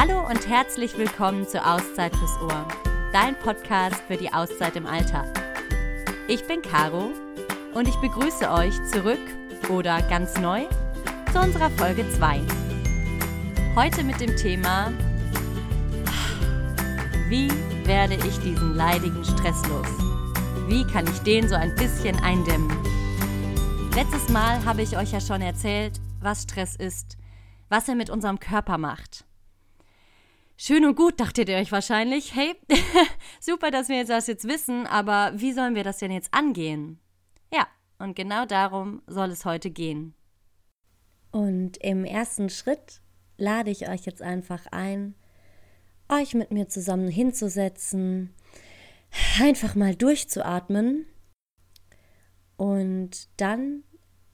Hallo und herzlich willkommen zu Auszeit fürs Ohr, dein Podcast für die Auszeit im Alltag. Ich bin Caro und ich begrüße euch zurück oder ganz neu zu unserer Folge 2. Heute mit dem Thema Wie werde ich diesen leidigen Stress los? Wie kann ich den so ein bisschen eindämmen? Letztes Mal habe ich euch ja schon erzählt, was Stress ist, was er mit unserem Körper macht. Schön und gut, dachtet ihr euch wahrscheinlich. Hey, super, dass wir jetzt das jetzt wissen, aber wie sollen wir das denn jetzt angehen? Ja, und genau darum soll es heute gehen. Und im ersten Schritt lade ich euch jetzt einfach ein, euch mit mir zusammen hinzusetzen, einfach mal durchzuatmen und dann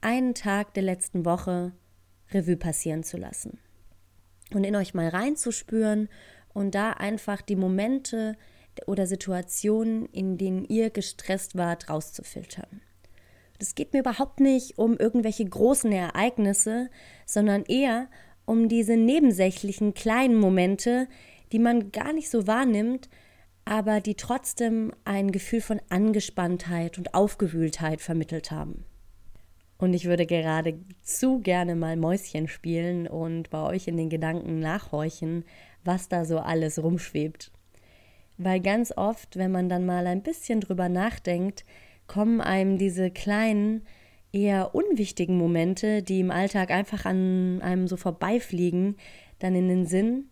einen Tag der letzten Woche Revue passieren zu lassen und in euch mal reinzuspüren und da einfach die Momente oder Situationen, in denen ihr gestresst wart, rauszufiltern. Es geht mir überhaupt nicht um irgendwelche großen Ereignisse, sondern eher um diese nebensächlichen kleinen Momente, die man gar nicht so wahrnimmt, aber die trotzdem ein Gefühl von Angespanntheit und Aufgewühltheit vermittelt haben. Und ich würde gerade zu gerne mal Mäuschen spielen und bei euch in den Gedanken nachhorchen, was da so alles rumschwebt. Weil ganz oft, wenn man dann mal ein bisschen drüber nachdenkt, kommen einem diese kleinen, eher unwichtigen Momente, die im Alltag einfach an einem so vorbeifliegen, dann in den Sinn.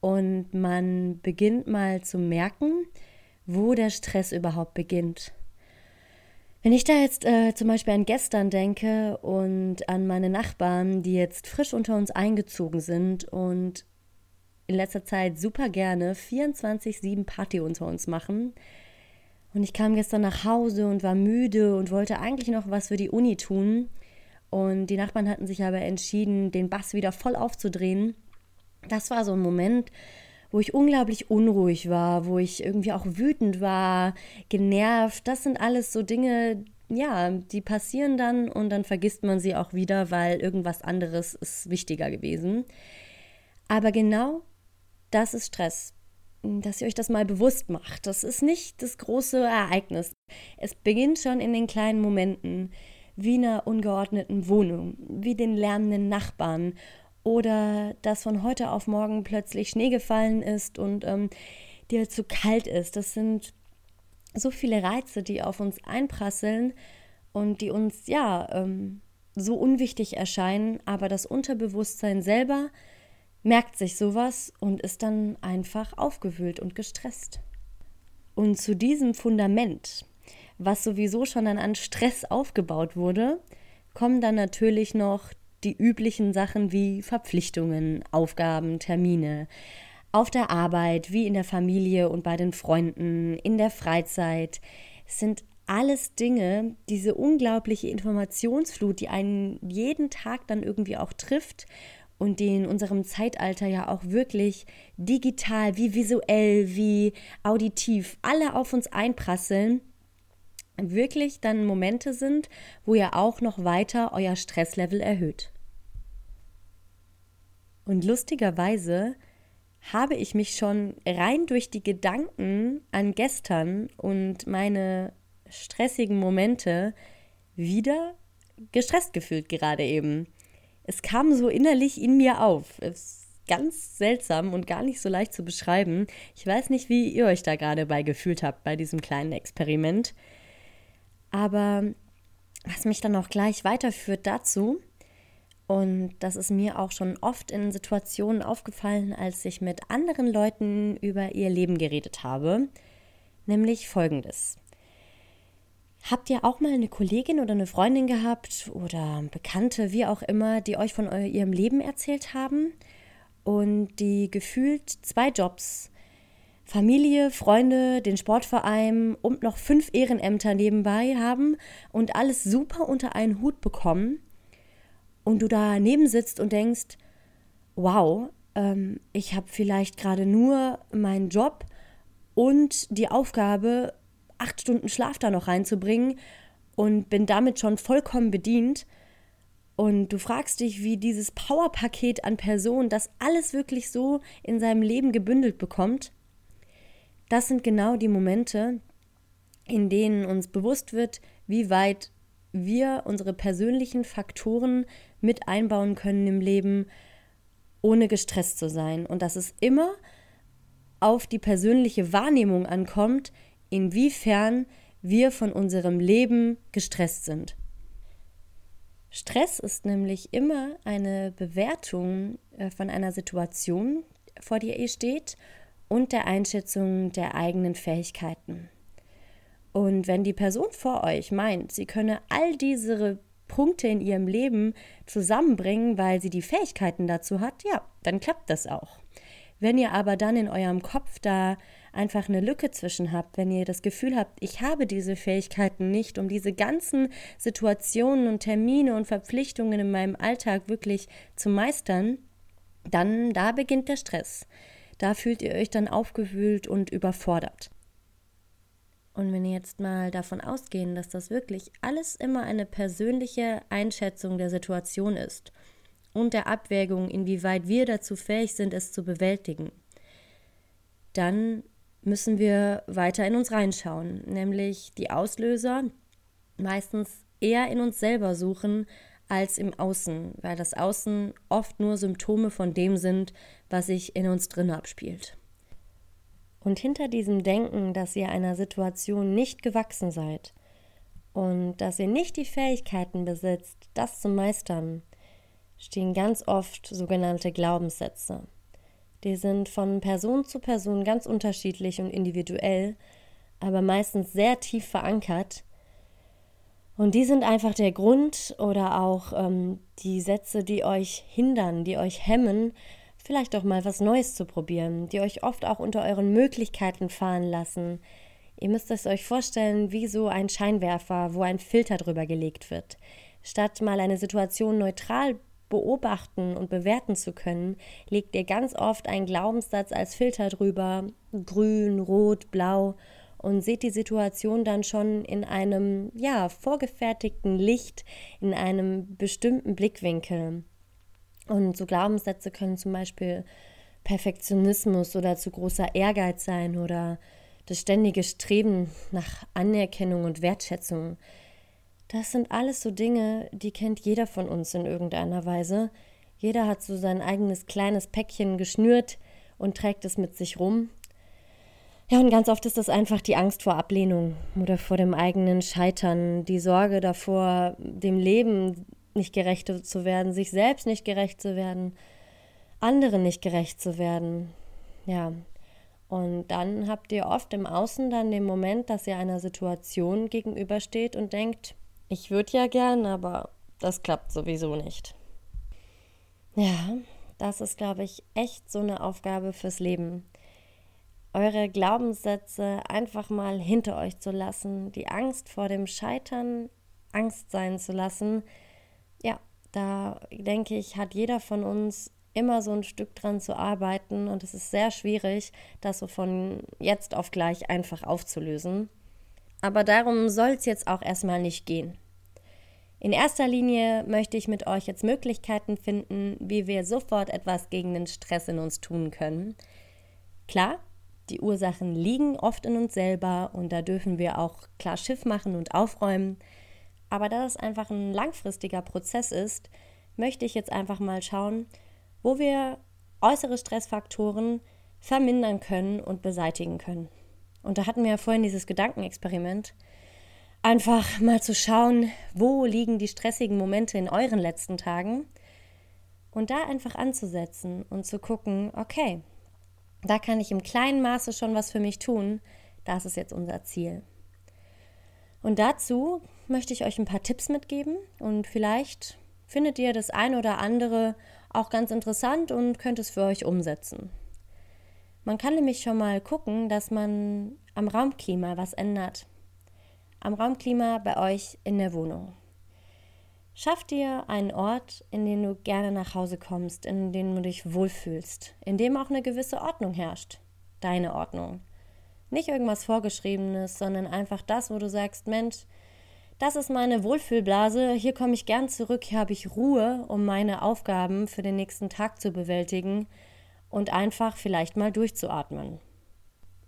Und man beginnt mal zu merken, wo der Stress überhaupt beginnt. Wenn ich da jetzt äh, zum Beispiel an gestern denke und an meine Nachbarn, die jetzt frisch unter uns eingezogen sind und in letzter Zeit super gerne 24-7 Party unter uns machen. Und ich kam gestern nach Hause und war müde und wollte eigentlich noch was für die Uni tun. Und die Nachbarn hatten sich aber entschieden, den Bass wieder voll aufzudrehen. Das war so ein Moment, wo ich unglaublich unruhig war, wo ich irgendwie auch wütend war, genervt. Das sind alles so Dinge, ja, die passieren dann und dann vergisst man sie auch wieder, weil irgendwas anderes ist wichtiger gewesen. Aber genau das ist Stress. Dass ihr euch das mal bewusst macht. Das ist nicht das große Ereignis. Es beginnt schon in den kleinen Momenten, wie einer ungeordneten Wohnung, wie den lärmenden Nachbarn oder dass von heute auf morgen plötzlich Schnee gefallen ist und ähm, dir zu kalt ist. Das sind so viele Reize, die auf uns einprasseln und die uns ja ähm, so unwichtig erscheinen, aber das Unterbewusstsein selber merkt sich sowas und ist dann einfach aufgewühlt und gestresst. Und zu diesem Fundament, was sowieso schon dann an Stress aufgebaut wurde, kommen dann natürlich noch die üblichen Sachen wie Verpflichtungen, Aufgaben, Termine, auf der Arbeit, wie in der Familie und bei den Freunden, in der Freizeit, sind alles Dinge, diese unglaubliche Informationsflut, die einen jeden Tag dann irgendwie auch trifft und die in unserem Zeitalter ja auch wirklich digital, wie visuell, wie auditiv, alle auf uns einprasseln, wirklich dann Momente sind, wo ihr auch noch weiter euer Stresslevel erhöht. Und lustigerweise habe ich mich schon rein durch die Gedanken an gestern und meine stressigen Momente wieder gestresst gefühlt gerade eben. Es kam so innerlich in mir auf. Es ganz seltsam und gar nicht so leicht zu beschreiben. Ich weiß nicht, wie ihr euch da gerade bei gefühlt habt bei diesem kleinen Experiment. Aber was mich dann auch gleich weiterführt dazu, und das ist mir auch schon oft in Situationen aufgefallen, als ich mit anderen Leuten über ihr Leben geredet habe, nämlich folgendes. Habt ihr auch mal eine Kollegin oder eine Freundin gehabt oder Bekannte, wie auch immer, die euch von ihrem Leben erzählt haben und die gefühlt zwei Jobs, Familie, Freunde, den Sportverein und noch fünf Ehrenämter nebenbei haben und alles super unter einen Hut bekommen und du daneben sitzt und denkst, wow, ähm, ich habe vielleicht gerade nur meinen Job und die Aufgabe, acht Stunden Schlaf da noch reinzubringen und bin damit schon vollkommen bedient. und du fragst dich, wie dieses Powerpaket an Personen das alles wirklich so in seinem Leben gebündelt bekommt, das sind genau die Momente, in denen uns bewusst wird, wie weit wir unsere persönlichen Faktoren mit einbauen können im Leben, ohne gestresst zu sein. Und dass es immer auf die persönliche Wahrnehmung ankommt, inwiefern wir von unserem Leben gestresst sind. Stress ist nämlich immer eine Bewertung äh, von einer Situation, vor der ihr steht, und der Einschätzung der eigenen Fähigkeiten. Und wenn die Person vor euch meint, sie könne all diese Punkte in ihrem Leben zusammenbringen, weil sie die Fähigkeiten dazu hat, ja, dann klappt das auch. Wenn ihr aber dann in eurem Kopf da einfach eine Lücke zwischen habt, wenn ihr das Gefühl habt, ich habe diese Fähigkeiten nicht, um diese ganzen Situationen und Termine und Verpflichtungen in meinem Alltag wirklich zu meistern, dann da beginnt der Stress. Da fühlt ihr euch dann aufgewühlt und überfordert. Und wenn ihr jetzt mal davon ausgehen, dass das wirklich alles immer eine persönliche Einschätzung der Situation ist und der Abwägung, inwieweit wir dazu fähig sind, es zu bewältigen, dann müssen wir weiter in uns reinschauen, nämlich die Auslöser meistens eher in uns selber suchen als im Außen, weil das Außen oft nur Symptome von dem sind, was sich in uns drin abspielt. Und hinter diesem Denken, dass ihr einer Situation nicht gewachsen seid und dass ihr nicht die Fähigkeiten besitzt, das zu meistern, stehen ganz oft sogenannte Glaubenssätze. Die sind von Person zu Person ganz unterschiedlich und individuell, aber meistens sehr tief verankert. Und die sind einfach der Grund oder auch ähm, die Sätze, die euch hindern, die euch hemmen, vielleicht auch mal was Neues zu probieren, die euch oft auch unter euren Möglichkeiten fahren lassen. Ihr müsst es euch vorstellen wie so ein Scheinwerfer, wo ein Filter drüber gelegt wird. Statt mal eine Situation neutral beobachten und bewerten zu können, legt ihr ganz oft einen Glaubenssatz als Filter drüber, grün, rot, blau, und seht die Situation dann schon in einem, ja, vorgefertigten Licht, in einem bestimmten Blickwinkel. Und so Glaubenssätze können zum Beispiel Perfektionismus oder zu großer Ehrgeiz sein oder das ständige Streben nach Anerkennung und Wertschätzung. Das sind alles so Dinge, die kennt jeder von uns in irgendeiner Weise. Jeder hat so sein eigenes kleines Päckchen geschnürt und trägt es mit sich rum. Ja, und ganz oft ist das einfach die Angst vor Ablehnung oder vor dem eigenen Scheitern, die Sorge davor, dem Leben nicht gerecht zu werden, sich selbst nicht gerecht zu werden, anderen nicht gerecht zu werden. Ja. Und dann habt ihr oft im Außen dann den Moment, dass ihr einer Situation gegenübersteht und denkt, ich würde ja gern, aber das klappt sowieso nicht. Ja, das ist, glaube ich, echt so eine Aufgabe fürs Leben. Eure Glaubenssätze einfach mal hinter euch zu lassen, die Angst vor dem Scheitern Angst sein zu lassen. Da denke ich, hat jeder von uns immer so ein Stück dran zu arbeiten und es ist sehr schwierig, das so von jetzt auf gleich einfach aufzulösen. Aber darum soll es jetzt auch erstmal nicht gehen. In erster Linie möchte ich mit euch jetzt Möglichkeiten finden, wie wir sofort etwas gegen den Stress in uns tun können. Klar, die Ursachen liegen oft in uns selber und da dürfen wir auch klar Schiff machen und aufräumen. Aber da es einfach ein langfristiger Prozess ist, möchte ich jetzt einfach mal schauen, wo wir äußere Stressfaktoren vermindern können und beseitigen können. Und da hatten wir ja vorhin dieses Gedankenexperiment einfach mal zu schauen, wo liegen die stressigen Momente in euren letzten Tagen und da einfach anzusetzen und zu gucken, okay, da kann ich im kleinen Maße schon was für mich tun, das ist jetzt unser Ziel. Und dazu möchte ich euch ein paar Tipps mitgeben und vielleicht findet ihr das ein oder andere auch ganz interessant und könnt es für euch umsetzen. Man kann nämlich schon mal gucken, dass man am Raumklima was ändert am Raumklima bei euch in der Wohnung. Schaff dir einen Ort, in den du gerne nach Hause kommst, in dem du dich wohlfühlst, in dem auch eine gewisse Ordnung herrscht. Deine Ordnung. Nicht irgendwas Vorgeschriebenes, sondern einfach das, wo du sagst, Mensch, das ist meine Wohlfühlblase, hier komme ich gern zurück, hier habe ich Ruhe, um meine Aufgaben für den nächsten Tag zu bewältigen und einfach vielleicht mal durchzuatmen.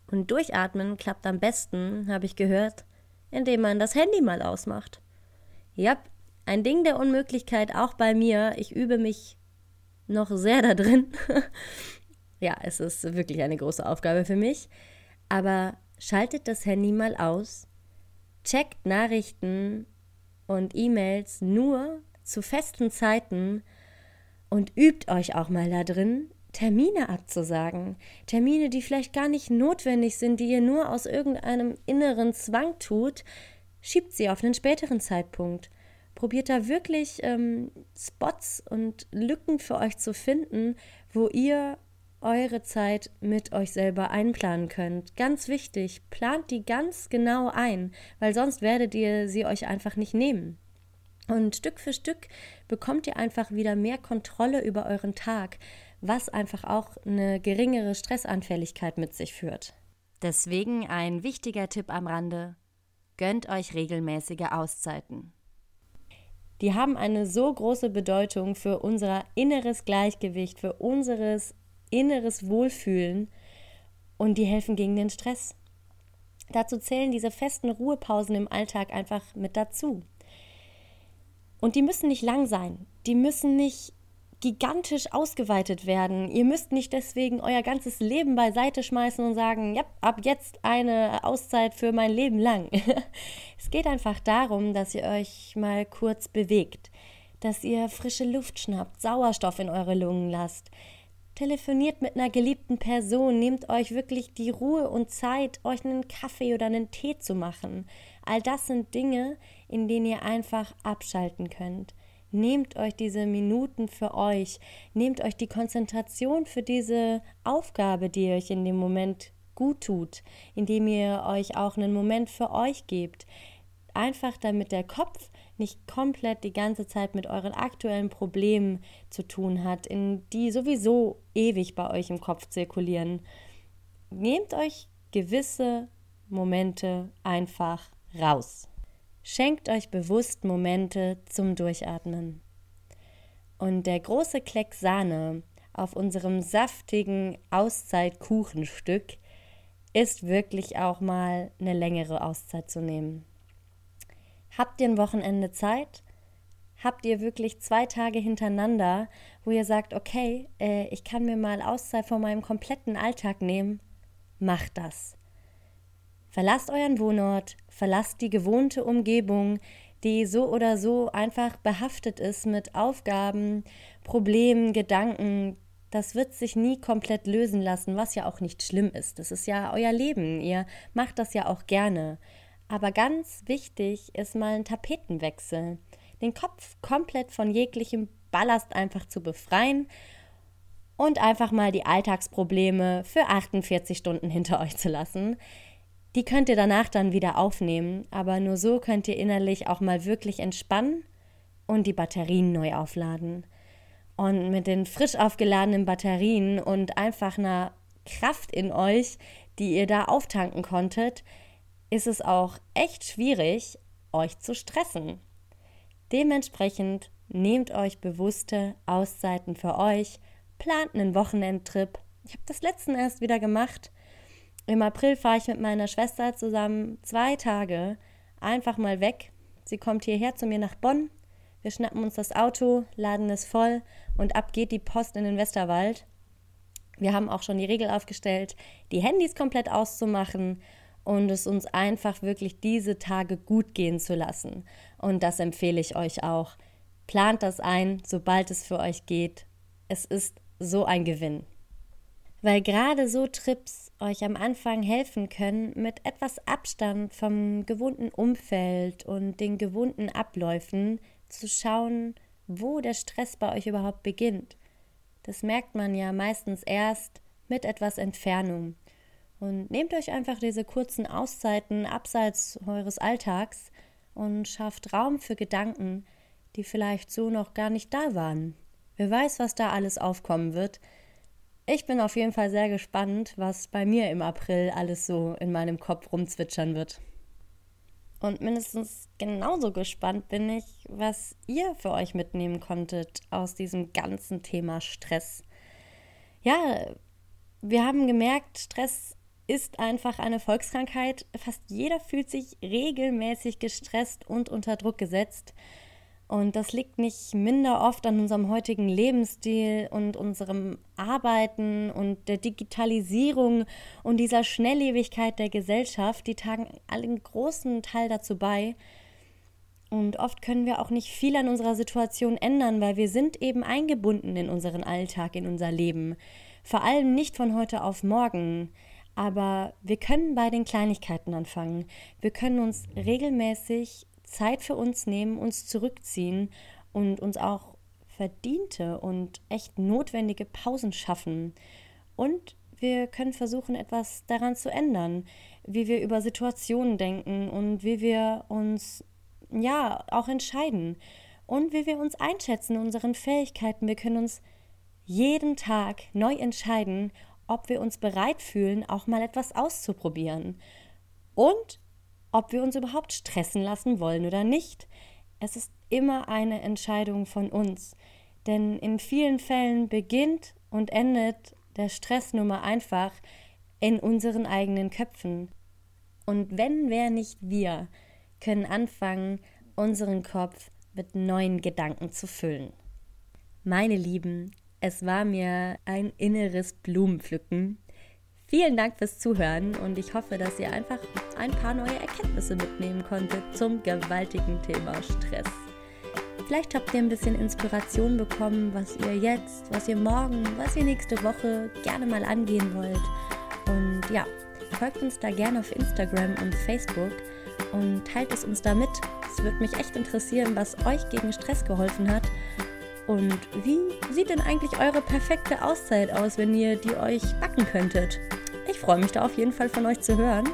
Und durchatmen klappt am besten, habe ich gehört, indem man das Handy mal ausmacht. Ja, ein Ding der Unmöglichkeit auch bei mir. Ich übe mich noch sehr da drin. ja, es ist wirklich eine große Aufgabe für mich. Aber schaltet das Handy mal aus, checkt Nachrichten und E-Mails nur zu festen Zeiten und übt euch auch mal da drin, Termine abzusagen. Termine, die vielleicht gar nicht notwendig sind, die ihr nur aus irgendeinem inneren Zwang tut, schiebt sie auf einen späteren Zeitpunkt. Probiert da wirklich ähm, Spots und Lücken für euch zu finden, wo ihr eure Zeit mit euch selber einplanen könnt. Ganz wichtig, plant die ganz genau ein, weil sonst werdet ihr sie euch einfach nicht nehmen. Und Stück für Stück bekommt ihr einfach wieder mehr Kontrolle über euren Tag, was einfach auch eine geringere Stressanfälligkeit mit sich führt. Deswegen ein wichtiger Tipp am Rande. Gönnt euch regelmäßige Auszeiten. Die haben eine so große Bedeutung für unser inneres Gleichgewicht, für unseres inneres Wohlfühlen und die helfen gegen den Stress. Dazu zählen diese festen Ruhepausen im Alltag einfach mit dazu. Und die müssen nicht lang sein. Die müssen nicht gigantisch ausgeweitet werden. Ihr müsst nicht deswegen euer ganzes Leben beiseite schmeißen und sagen, ja, ab jetzt eine Auszeit für mein Leben lang. es geht einfach darum, dass ihr euch mal kurz bewegt, dass ihr frische Luft schnappt, Sauerstoff in eure Lungen lasst, Telefoniert mit einer geliebten Person, nehmt euch wirklich die Ruhe und Zeit, euch einen Kaffee oder einen Tee zu machen. All das sind Dinge, in denen ihr einfach abschalten könnt. Nehmt euch diese Minuten für euch, nehmt euch die Konzentration für diese Aufgabe, die euch in dem Moment gut tut, indem ihr euch auch einen Moment für euch gebt. Einfach damit der Kopf nicht komplett die ganze Zeit mit euren aktuellen Problemen zu tun hat, in die sowieso ewig bei euch im Kopf zirkulieren. Nehmt euch gewisse Momente einfach raus. Schenkt euch bewusst Momente zum Durchatmen. Und der große Kleck Sahne auf unserem saftigen Auszeitkuchenstück ist wirklich auch mal eine längere Auszeit zu nehmen. Habt ihr ein Wochenende Zeit? Habt ihr wirklich zwei Tage hintereinander, wo ihr sagt, okay, äh, ich kann mir mal Auszeit von meinem kompletten Alltag nehmen? Macht das. Verlasst euren Wohnort, verlasst die gewohnte Umgebung, die so oder so einfach behaftet ist mit Aufgaben, Problemen, Gedanken. Das wird sich nie komplett lösen lassen, was ja auch nicht schlimm ist. Das ist ja euer Leben. Ihr macht das ja auch gerne. Aber ganz wichtig ist mal ein Tapetenwechsel. Den Kopf komplett von jeglichem Ballast einfach zu befreien und einfach mal die Alltagsprobleme für 48 Stunden hinter euch zu lassen. Die könnt ihr danach dann wieder aufnehmen, aber nur so könnt ihr innerlich auch mal wirklich entspannen und die Batterien neu aufladen. Und mit den frisch aufgeladenen Batterien und einfach einer Kraft in euch, die ihr da auftanken konntet, ist es auch echt schwierig, euch zu stressen. Dementsprechend nehmt euch bewusste Auszeiten für euch, plant einen Wochenendtrip. Ich habe das letzten erst wieder gemacht. Im April fahre ich mit meiner Schwester zusammen zwei Tage einfach mal weg. Sie kommt hierher zu mir nach Bonn. Wir schnappen uns das Auto, laden es voll und ab geht die Post in den Westerwald. Wir haben auch schon die Regel aufgestellt, die Handys komplett auszumachen und es uns einfach wirklich diese Tage gut gehen zu lassen. Und das empfehle ich euch auch. Plant das ein, sobald es für euch geht. Es ist so ein Gewinn. Weil gerade so Trips euch am Anfang helfen können, mit etwas Abstand vom gewohnten Umfeld und den gewohnten Abläufen zu schauen, wo der Stress bei euch überhaupt beginnt. Das merkt man ja meistens erst mit etwas Entfernung. Und nehmt euch einfach diese kurzen Auszeiten abseits eures Alltags und schafft Raum für Gedanken, die vielleicht so noch gar nicht da waren. Wer weiß, was da alles aufkommen wird. Ich bin auf jeden Fall sehr gespannt, was bei mir im April alles so in meinem Kopf rumzwitschern wird. Und mindestens genauso gespannt bin ich, was ihr für euch mitnehmen konntet aus diesem ganzen Thema Stress. Ja, wir haben gemerkt, Stress ist einfach eine Volkskrankheit. Fast jeder fühlt sich regelmäßig gestresst und unter Druck gesetzt. Und das liegt nicht minder oft an unserem heutigen Lebensstil und unserem Arbeiten und der Digitalisierung und dieser Schnelllebigkeit der Gesellschaft. Die tragen einen großen Teil dazu bei. Und oft können wir auch nicht viel an unserer Situation ändern, weil wir sind eben eingebunden in unseren Alltag, in unser Leben. Vor allem nicht von heute auf morgen. Aber wir können bei den Kleinigkeiten anfangen. Wir können uns regelmäßig Zeit für uns nehmen, uns zurückziehen und uns auch verdiente und echt notwendige Pausen schaffen. Und wir können versuchen, etwas daran zu ändern, wie wir über Situationen denken und wie wir uns ja auch entscheiden und wie wir uns einschätzen, unseren Fähigkeiten. Wir können uns jeden Tag neu entscheiden, ob wir uns bereit fühlen, auch mal etwas auszuprobieren. Und ob wir uns überhaupt stressen lassen wollen oder nicht. Es ist immer eine Entscheidung von uns, denn in vielen Fällen beginnt und endet der Stress nun mal einfach in unseren eigenen Köpfen. Und wenn wer nicht wir, können anfangen, unseren Kopf mit neuen Gedanken zu füllen. Meine Lieben, es war mir ein inneres Blumenpflücken, Vielen Dank fürs Zuhören und ich hoffe, dass ihr einfach ein paar neue Erkenntnisse mitnehmen konntet zum gewaltigen Thema Stress. Vielleicht habt ihr ein bisschen Inspiration bekommen, was ihr jetzt, was ihr morgen, was ihr nächste Woche gerne mal angehen wollt. Und ja, folgt uns da gerne auf Instagram und Facebook und teilt es uns damit. Es würde mich echt interessieren, was euch gegen Stress geholfen hat. Und wie sieht denn eigentlich eure perfekte Auszeit aus, wenn ihr die euch backen könntet? Ich freue mich da auf jeden Fall von euch zu hören.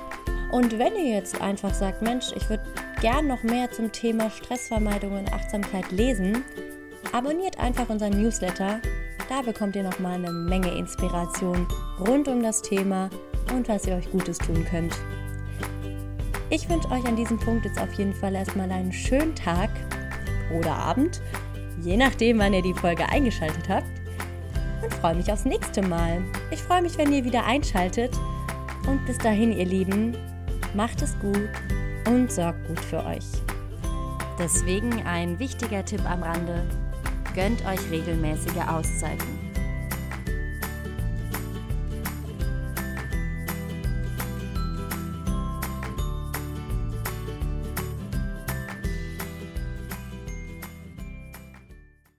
Und wenn ihr jetzt einfach sagt, Mensch, ich würde gern noch mehr zum Thema Stressvermeidung und Achtsamkeit lesen, abonniert einfach unseren Newsletter. Da bekommt ihr noch mal eine Menge Inspiration rund um das Thema und was ihr euch Gutes tun könnt. Ich wünsche euch an diesem Punkt jetzt auf jeden Fall erstmal einen schönen Tag oder Abend, je nachdem, wann ihr die Folge eingeschaltet habt und freue mich aufs nächste Mal. Ich freue mich, wenn ihr wieder einschaltet. Und bis dahin, ihr Lieben, macht es gut und sorgt gut für euch. Deswegen ein wichtiger Tipp am Rande. Gönnt euch regelmäßige Auszeiten.